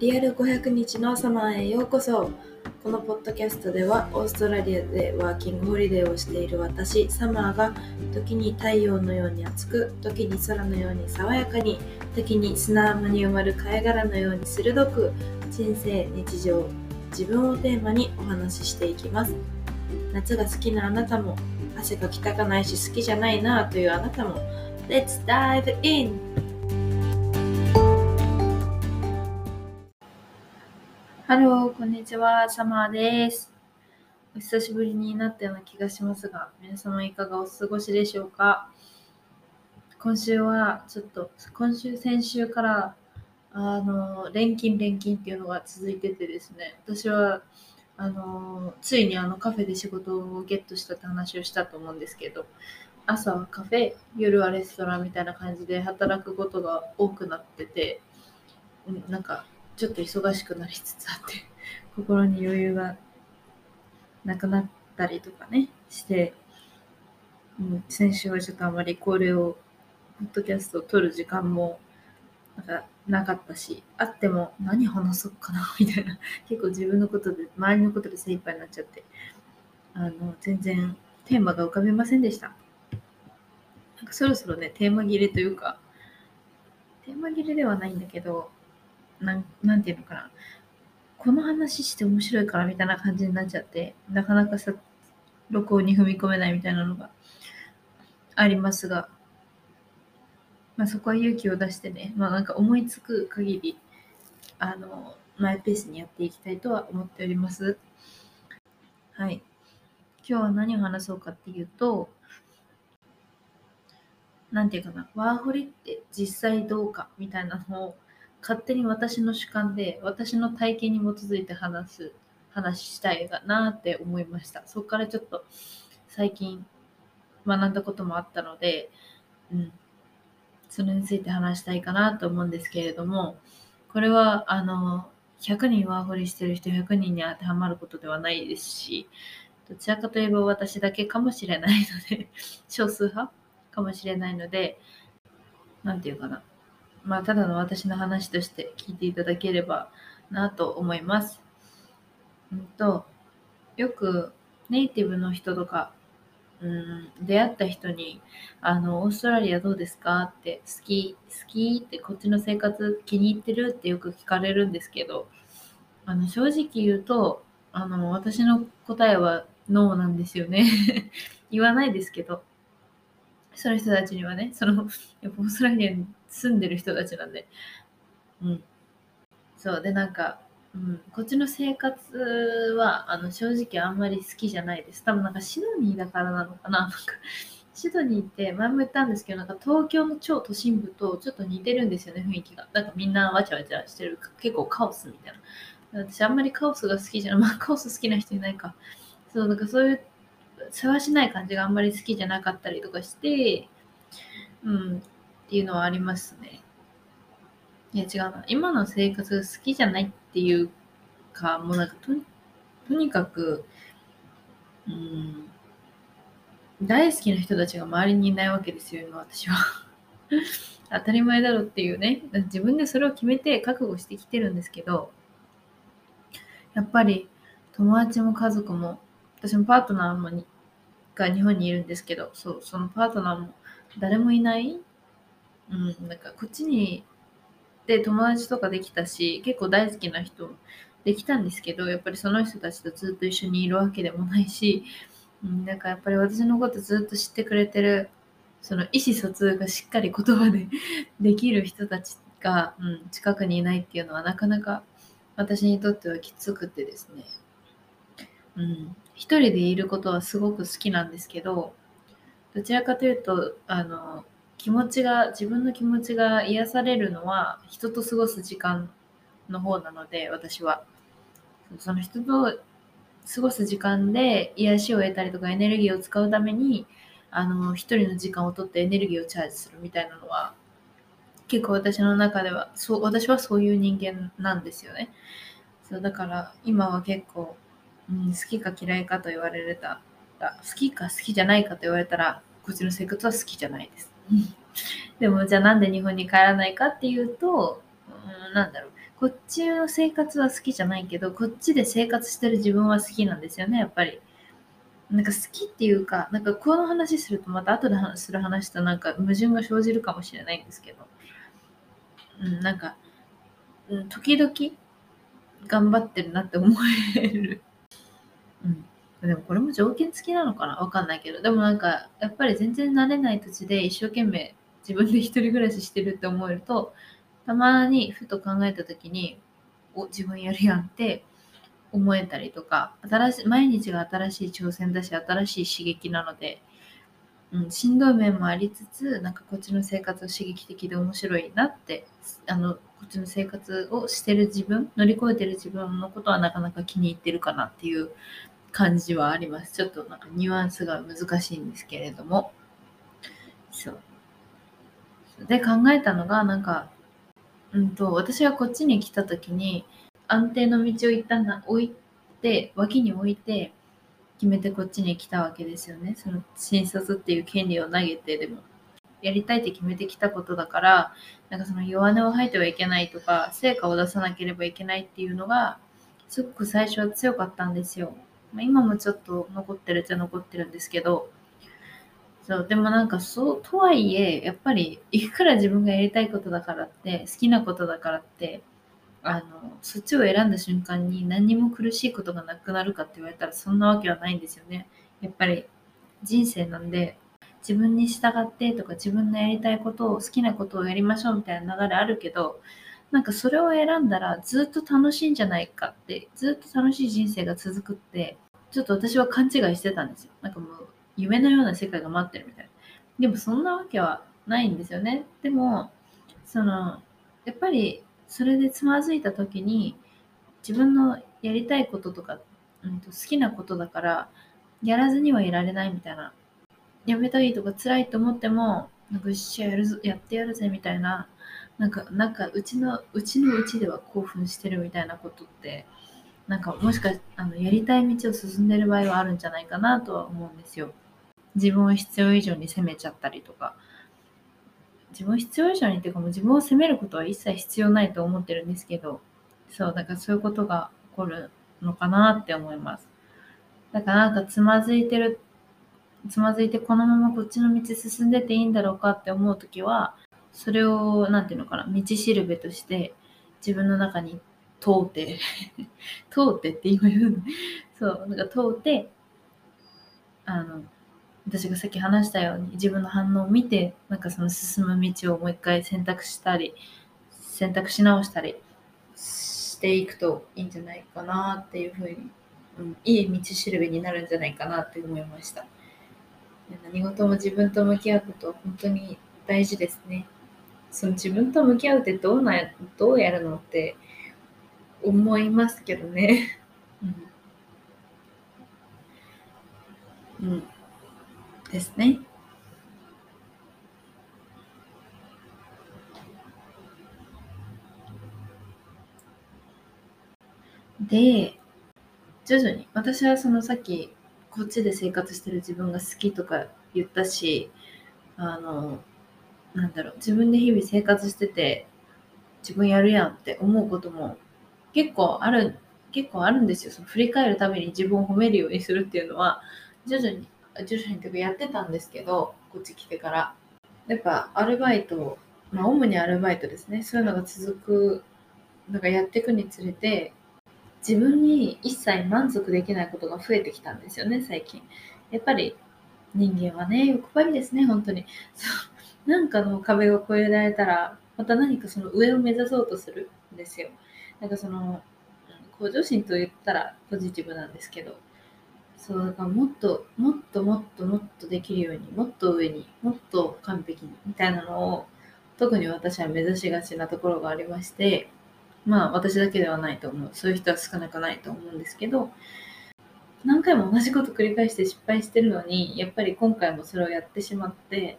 リアル500日のサマーへようこそこのポッドキャストではオーストラリアでワーキングホリデーをしている私サマーが時に太陽のように熱く時に空のように爽やかに時に砂浜に埋まる貝殻のように鋭く人生日常自分をテーマにお話ししていきます夏が好きなあなたも汗がきたかないし好きじゃないなというあなたも Let's dive in! ハロー、こんにちは、サマーです。お久しぶりになったような気がしますが、皆様いかがお過ごしでしょうか？今週はちょっと、今週、先週から、あの、連勤連勤っていうのが続いててですね、私は、あの、ついにあのカフェで仕事をゲットしたって話をしたと思うんですけど、朝はカフェ、夜はレストランみたいな感じで働くことが多くなってて、なんかちょっと忙しくなりつつあって 心に余裕がなくなったりとかねして、うん、先週はちょっとあまりこれをポッドキャストを撮る時間もなんかなかったしあっても何話そうかな みたいな。結構自分のことで周りのことで精一杯になっちゃってあの全然テーマが浮かびませんでした。なんかそろそろねテーマ切れというかテーマ切れではないんだけどなんなんていうのかなこの話して面白いからみたいな感じになっちゃってなかなかさ録音に踏み込めないみたいなのがありますが、まあ、そこは勇気を出してね、まあ、なんか思いつく限りあのマイペースにやっていきたいとは思っております。はい。今日は何を話そうかっていうと、なんていうかな、ワーホリって実際どうかみたいなのを勝手に私の主観で私の体験に基づいて話す話したいかなって思いました。そこからちょっと最近学んだこともあったので、うん、それについて話したいかなと思うんですけれどもこれはあの100人ワーホリしてる人100人に当てはまることではないですしどちらかといえば私だけかもしれないので少数派かもしれないので何て言うかな。まあ、ただの私の話として聞いていただければなと思います。うんと、よくネイティブの人とか、うん、出会った人に、あの、オーストラリアどうですか？って、好き、好き？ってこっちの生活気に入ってる？ってよく聞かれるんですけど、あの、正直言うと、あの、私の答えはノーなんですよね。言わないですけど、その人たちにはね、その、やっぱオーストラリアに住んでる人たちなんで。うん。そう。で、なんか、うん、こっちの生活は、あの、正直あんまり好きじゃないです。多分なんかシドニーだからなのかな。なんか、シドニーって前も言ったんですけど、なんか東京の超都心部とちょっと似てるんですよね、雰囲気が。なんかみんなわちゃわちゃしてる、結構カオスみたいな。私あんまりカオスが好きじゃない。まあカオス好きな人いないか。そう、なんかそういう、世話しない感じがあんまり好きじゃなかったりとかして、うん、っていうのはありますね。いや違うな。今の生活が好きじゃないっていうか、もうなんかととにかく、うん、大好きな人たちが周りにいないわけですよ、今私は。当たり前だろっていうね。自分でそれを決めて覚悟してきてるんですけど、やっぱり友達も家族も、私もパートナーもにが日本にいるんですけど、そう、そのパートナーも誰もいないうん、なんかこっちにで友達とかできたし結構大好きな人できたんですけどやっぱりその人たちとずっと一緒にいるわけでもないし、うん、なんかやっぱり私のことずっと知ってくれてるその意思疎通がしっかり言葉で できる人たちが、うん、近くにいないっていうのはなかなか私にとってはきつくてですね、うん、一人でいることはすごく好きなんですけどどちらかというとあの気持ちが自分の気持ちが癒されるのは人と過ごす時間の方なので私は。その人と過ごす時間で癒しを得たりとかエネルギーを使うためにあの一人の時間をとってエネルギーをチャージするみたいなのは結構私の中ではそう私はそういう人間なんですよね。そうだから今は結構、うん、好きか嫌いかと言われたら好きか好きじゃないかと言われたらこっちの生活は好きじゃないです。でもじゃあなんで日本に帰らないかっていうと、うん、なんだろう。こっちの生活は好きじゃないけどこっちで生活してる自分は好きなんですよねやっぱり。なんか好きっていうかなんかこの話するとまた後でする話となんか矛盾が生じるかもしれないんですけど、うん、なんか、うん、時々頑張ってるなって思える。うん。でもこれも条件付きなのかな？わかんないけど。でもなんか、やっぱり全然慣れない土地で一生懸命自分で一人暮らししてるって思えると、たまにふと考えた時に、お、自分やるやんって思えたりとか、新しい、毎日が新しい挑戦だし、新しい刺激なので、うん、しんどい面もありつつ、なんかこっちの生活は刺激的で面白いなって、あの、こっちの生活をしてる自分、乗り越えてる自分のことはなかなか気に入ってるかなっていう感じはあります。ちょっとなんかニュアンスが難しいんですけれども。そう。で考えたのが、なんか、うんと、私がこっちに来た時に、安定の道を一旦な置いて、脇に置いて、決めてこっちに来たわけですよね。その新卒っていう権利を投げてでも。やりたいって決めてきたことだから、なんかその弱音を吐いてはいけないとか、成果を出さなければいけないっていうのが、すごく最初は強かったんですよ。まあ、今もちょっと残ってるっちゃ残ってるんですけど、そう、でもなんかそう、とはいえ、やっぱり、いくら自分がやりたいことだからって、好きなことだからって、あの、そっちを選んだ瞬間に何にも苦しいことがなくなるかって言われたらそんなわけはないんですよね。やっぱり人生なんで、自分に従ってとか自分のやりたいことを好きなことをやりましょうみたいな流れあるけど、なんかそれを選んだらずっと楽しいんじゃないかって、ずっと楽しい人生が続くって、ちょっと私は勘違いしてたんですよ。なんかもう夢のような世界が待ってるみたいな。でもそんなわけはないんですよね。でも、その、やっぱりそれでつまずいた時に自分のやりたいこととか、うん、と好きなことだからやらずにはいられないみたいな。やめたいとか辛いと思っても、なんかしやるぞ、やってやるぜみたいななんか、なんか、うちの、うちのうちでは興奮してるみたいなことって、なんか、もしかあの、やりたい道を進んでる場合はあるんじゃないかなとは思うんですよ。自分を必要以上に責めちゃったりとか。自分を必要以上にっていうか、もう自分を責めることは一切必要ないと思ってるんですけど、そう、だからそういうことが起こるのかなって思います。だからなんかつまずいてる、つまずいてこのままこっちの道進んでていいんだろうかって思うときは、それを、なんていうのかな、道しるべとして自分の中に通って 通ってって今言うの？そう、なんか通って、あの、私がさっき話したように自分の反応を見て、なんかその進む道をもう一回選択したり、選択し直したりしていくといいんじゃないかなっていうふうに、うん、いい道しるべになるんじゃないかなって思いました。何事も自分と向き合うことは本当に大事ですね。その自分と向き合うってどうなどうやるのって思いますけどね。うん。うん。ですね。で、徐々に、私はそのさっき、こっちで生活してる自分が好きとか言ったし、あの、なんだろう、自分で日々生活してて、自分やるやんって思うことも結構ある、結構あるんですよ。その振り返るために自分を褒めるようにするっていうのは、徐々に、徐々にというかやってたんですけど、こっち来てから。やっぱアルバイト、まあ主にアルバイトですね。そういうのが続く、なんかやっていくにつれて、自分に一切満足できないことが増えてきたんですよね、最近。やっぱり人間はね、欲張りですね、本当に。そうなんかの壁を越えられたら、また何かその上を目指そうとするんですよ。なんかその、向上心と言ったらポジティブなんですけど、そうだからもっともっともっともっとできるようにもっと上にもっと完璧にみたいなのを特に私は目指しがちなところがありましてまあ私だけではないと思うそういう人は少なくないと思うんですけど何回も同じこと繰り返して失敗してるのにやっぱり今回もそれをやってしまって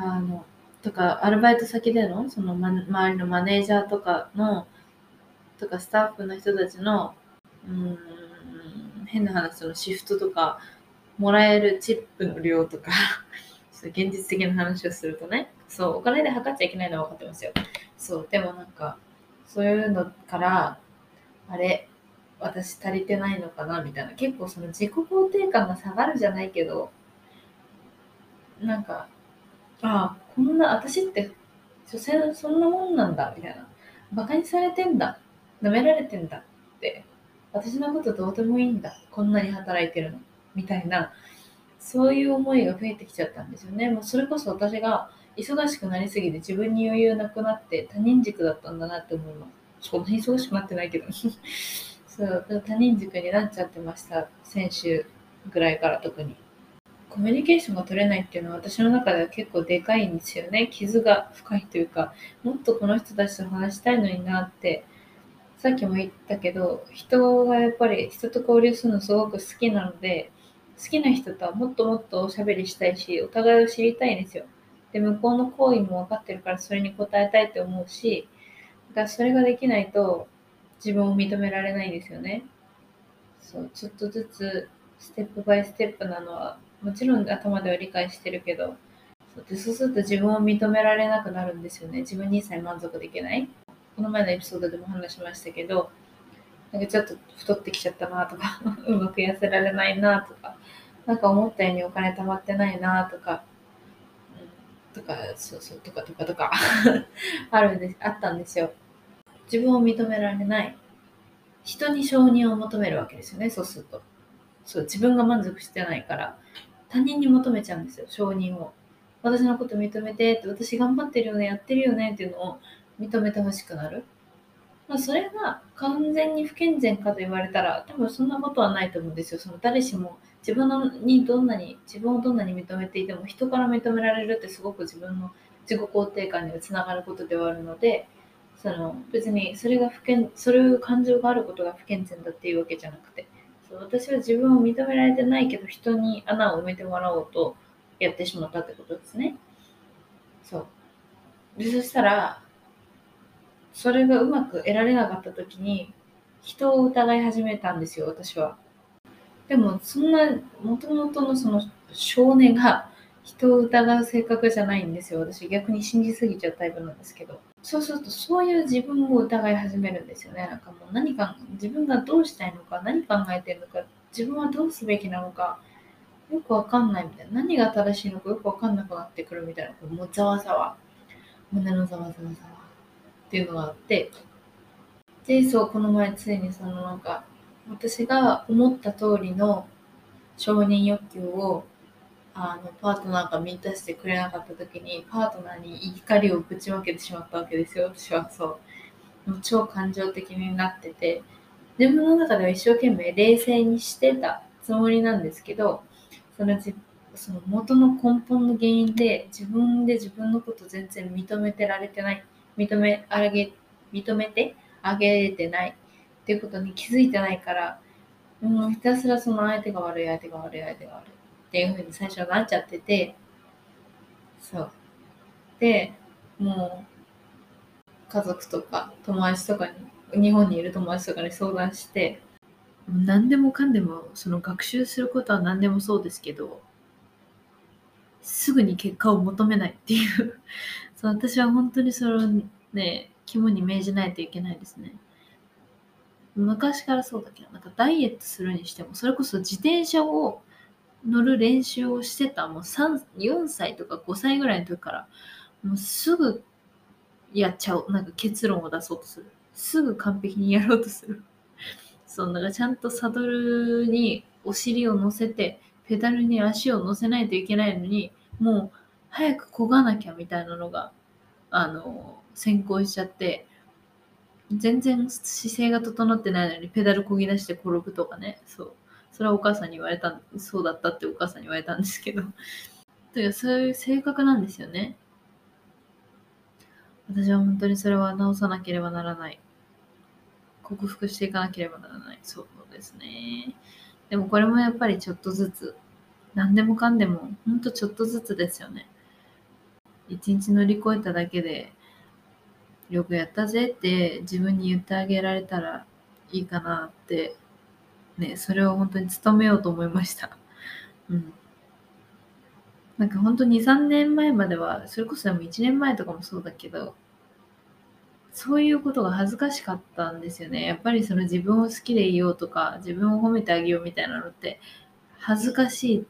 あのとかアルバイト先でのその、ま、周りのマネージャーとかのとかスタッフの人たちのうん変な話のシフトとかもらえるチップの量とか 現実的な話をするとねそうお金で測っちゃいけないのは分かってますよ。そうでもなんかそういうのからあれ私足りてないのかなみたいな。結構その自己肯定感が下がるじゃないけどなんかああこんな私って所詮そんなもんなんだみたいな。バカにされてんだ。舐められてんだ。って。私のことどうでもいいんだ。こんなに働いてるの。みたいな。そういう思いが増えてきちゃったんですよね。もうそれこそ私が忙しくなりすぎて自分に余裕なくなって他人軸だったんだなって思いますそんなに忙しくなってないけど。そう。他人軸になっちゃってました。先週ぐらいから特に。コミュニケーションが取れないっていうのは私の中では結構でかいんですよね。傷が深いというかもっとこの人たちと話したいのになって。さっきも言ったけど人がやっぱり人と交流するのすごく好きなので好きな人とはもっともっとおしゃべりしたいしお互いを知りたいんですよ。で向こうの行為も分かってるからそれに応えたいって思うしだからそれができないと自分を認められないんですよね。そうちょっとずつステップバイステップなのはもちろん頭では理解してるけどそうでそうすると自分を認められなくなるんですよね自分にさえ満足できないこの前のエピソードでも話しましたけどなんかちょっと太ってきちゃったなとか うまく痩せられないなとかなんか思ったようにお金貯まってないなとかとか、そうそう、とかとかとか あるんで、あったんですよ。自分を認められない。人に承認を求めるわけですよね、そうすると。そう、自分が満足してないから、他人に求めちゃうんですよ、承認を。私のこと認めてって、私頑張ってるよね、やってるよねっていうのを認めてほしくなる。まあ、それが完全に不健全かと言われたら、多分そんなことはないと思うんですよ。その誰しも自分のにどんなに自分をどんなに認めていても人から認められるってすごく自分の自己肯定感につながることではあるのでその別にそれが不健そういう感情があることが不健全だっていうわけじゃなくて私は自分を認められてないけど人に穴を埋めてもらおうとやってしまったってことですね。そうでそしたらそれがうまく得られなかった時に人を疑い始めたんですよ私は。でもそんなもともとのその少年が人を疑う性格じゃないんですよ私逆に信じすぎちゃうタイプなんですけどそうするとそういう自分を疑い始めるんですよね。なんかもう何か自分がどうしたいのか何考えてるのか自分はどうすべきなのかよくわかんないみたいな。何が正しいのかよくわかんなくなってくるみたいな。もうざわざわ。胸のざわざわざわ。っていうのがあって。でそうこの前ついにそのなんか私が思った通りの承認欲求をあのパートナーが満たしてくれなかった時にパートナーに怒りをぶちまけてしまったわけですよ。私はそう。もう超感情的になってて。自分の中では一生懸命冷静にしてたつもりなんですけどそのその元の根本の原因で自分で自分のこと全然認めてられてない認めあげ認めてあげれてないっていうことに気づいてないから、もうひたすらその相手が悪い、相手が悪い、相手が悪い。っていうふうに最初はなっちゃってて、そう。で、もう、家族とか友達とかに、日本にいる友達とかに相談して、何でもかんでも、その学習することは何でもそうですけど、すぐに結果を求めないっていう そう私は本当にそれをね、肝に銘じないといけないですね。昔からそうだけど、なんかダイエットするにしても、それこそ自転車を乗る練習をしてた、もう、4歳とか5歳ぐらいの時から、もうすぐやっちゃう。なんか結論を出そうとする。すぐ完璧にやろうとする。そう、だからちゃんとサドルにお尻を乗せて、ペダルに足を乗せないといけないのに、もう早く漕がなきゃみたいなのが、あの、先行しちゃって、全然姿勢が整ってないのにペダルこぎ出して転ぶとかね。そう。それはお母さんに言われた、そうだったってお母さんに言われたんですけど。というそういう性格なんですよね。私は本当にそれは直さなければならない。克服していかなければならない。そうですね。でもこれもやっぱりちょっとずつ。何でもかんでも、ほんとちょっとずつですよね。一日乗り越えただけでよくやったぜって自分に言ってあげられたらいいかなって、ね、それを本当に努めようと思いました。うん。なんか本当2、3年前までは、それこそでも1年前とかもそうだけど、そういうことが恥ずかしかったんですよね。やっぱりその自分を好きでいようとか、自分を褒めてあげようみたいなのって、恥ずかしい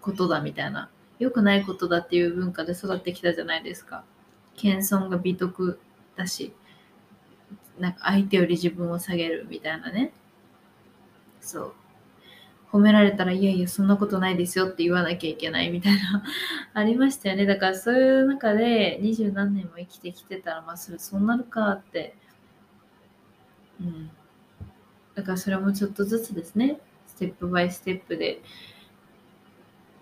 ことだみたいな、良くないことだっていう文化で育ってきたじゃないですか。謙遜が美徳だし、なんか相手より自分を下げるみたいなね。そう。褒められたら、いやいや、そんなことないですよって言わなきゃいけないみたいな ありましたよね。だからそういう中で二十何年も生きてきてたら、まあそれそうなるかって。うん。だからそれもちょっとずつですね。ステップバイステップで、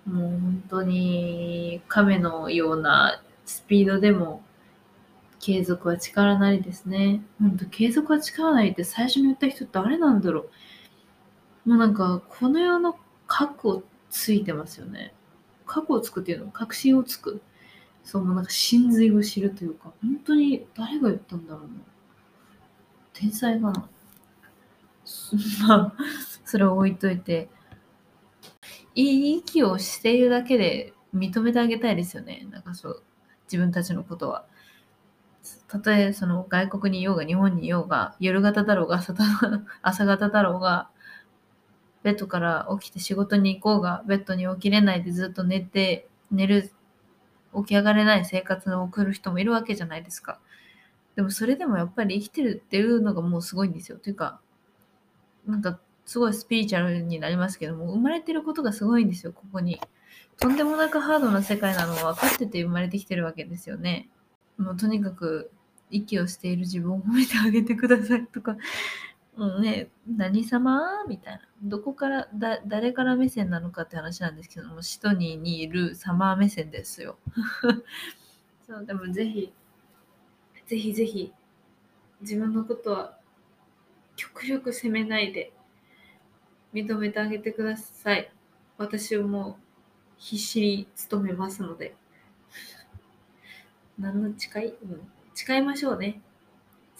もう本当に亀のようなスピードでも継続は力なりですね。ほんと継続は力なりって最初に言った人って誰なんだろう。もうなんか、この世の核をついてますよね。核をつくっていうの確信をつく。そう、もうなんか真髄を知るというか、本当に誰が言ったんだろうな。天才かな。まあ、それを置いといて、いい息をしているだけで認めてあげたいですよね。なんかそう、自分たちのことは。たとえその外国にいようが日本にいようが夜型だろうが朝型だろうがベッドから起きて仕事に行こうが、ベッドに起きれないでずっと寝て、寝る、起き上がれない生活を送る人もいるわけじゃないですか。でもそれでもやっぱり生きてるっていうのがもうすごいんですよ。というか、なんかすごいスピリチュアルになりますけども、生まれてることがすごいんですよ、ここに。とんでもなくハードな世界なのは分かってて生まれてきてるわけですよね。もうとにかく息をしている自分を褒めてあげてくださいとかうん、ね、何様？みたいな。どこから、だ、誰から目線なのかって話なんですけども、シトニーにいるサマー目線ですよ。そう、でもぜひ、ぜひぜひ、自分のことは極力責めないで認めてあげてください。私をもう必死に努めますので。何の誓い？うん。誓いましょうね。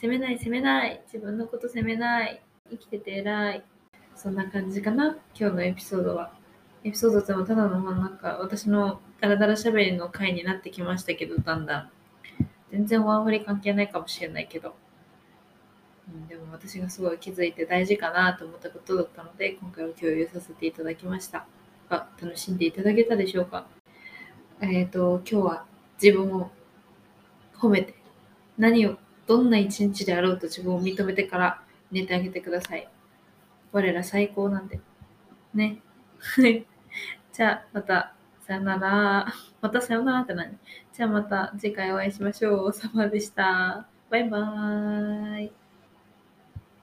責めない責めない。自分のこと責めない。生きてて偉い。そんな感じかな。今日のエピソードは。エピソードってもただのなんか私のダラダラ喋りの回になってきましたけどだんだん。全然ワーホリ関係ないかもしれないけど、うん、でも私がすごい気づいて大事かなと思ったことだったので今回は共有させていただきました。が楽しんでいただけたでしょうか。えっ、ー、と今日は自分を褒めて何をどんな一日であろうと自分を認めてから寝てあげてください。我ら最高なんで。ね。じゃあ、また、さよなら。またさよならって何？じゃあまた次回お会いしましょう。さまでした。バイバーイ。